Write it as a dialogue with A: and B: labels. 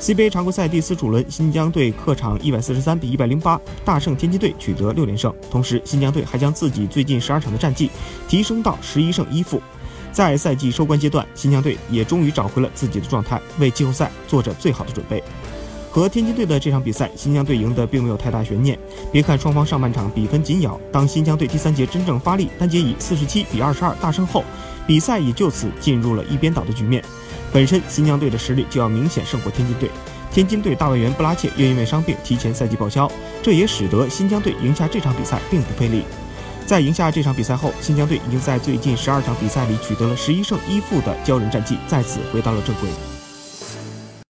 A: CBA 常规赛第四主轮，新疆队客场一百四十三比一百零八大胜天津队，取得六连胜。同时，新疆队还将自己最近十二场的战绩提升到十一胜一负。在赛季收官阶段，新疆队也终于找回了自己的状态，为季后赛做着最好的准备。和天津队的这场比赛，新疆队赢得并没有太大悬念。别看双方上半场比分紧咬，当新疆队第三节真正发力，单节以四十七比二十二大胜后，比赛也就此进入了一边倒的局面。本身新疆队的实力就要明显胜过天津队，天津队大外援布拉切又因为伤病提前赛季报销，这也使得新疆队赢下这场比赛并不费力。在赢下这场比赛后，新疆队已经在最近十二场比赛里取得了十一胜一负的骄人战绩，再次回到了正轨。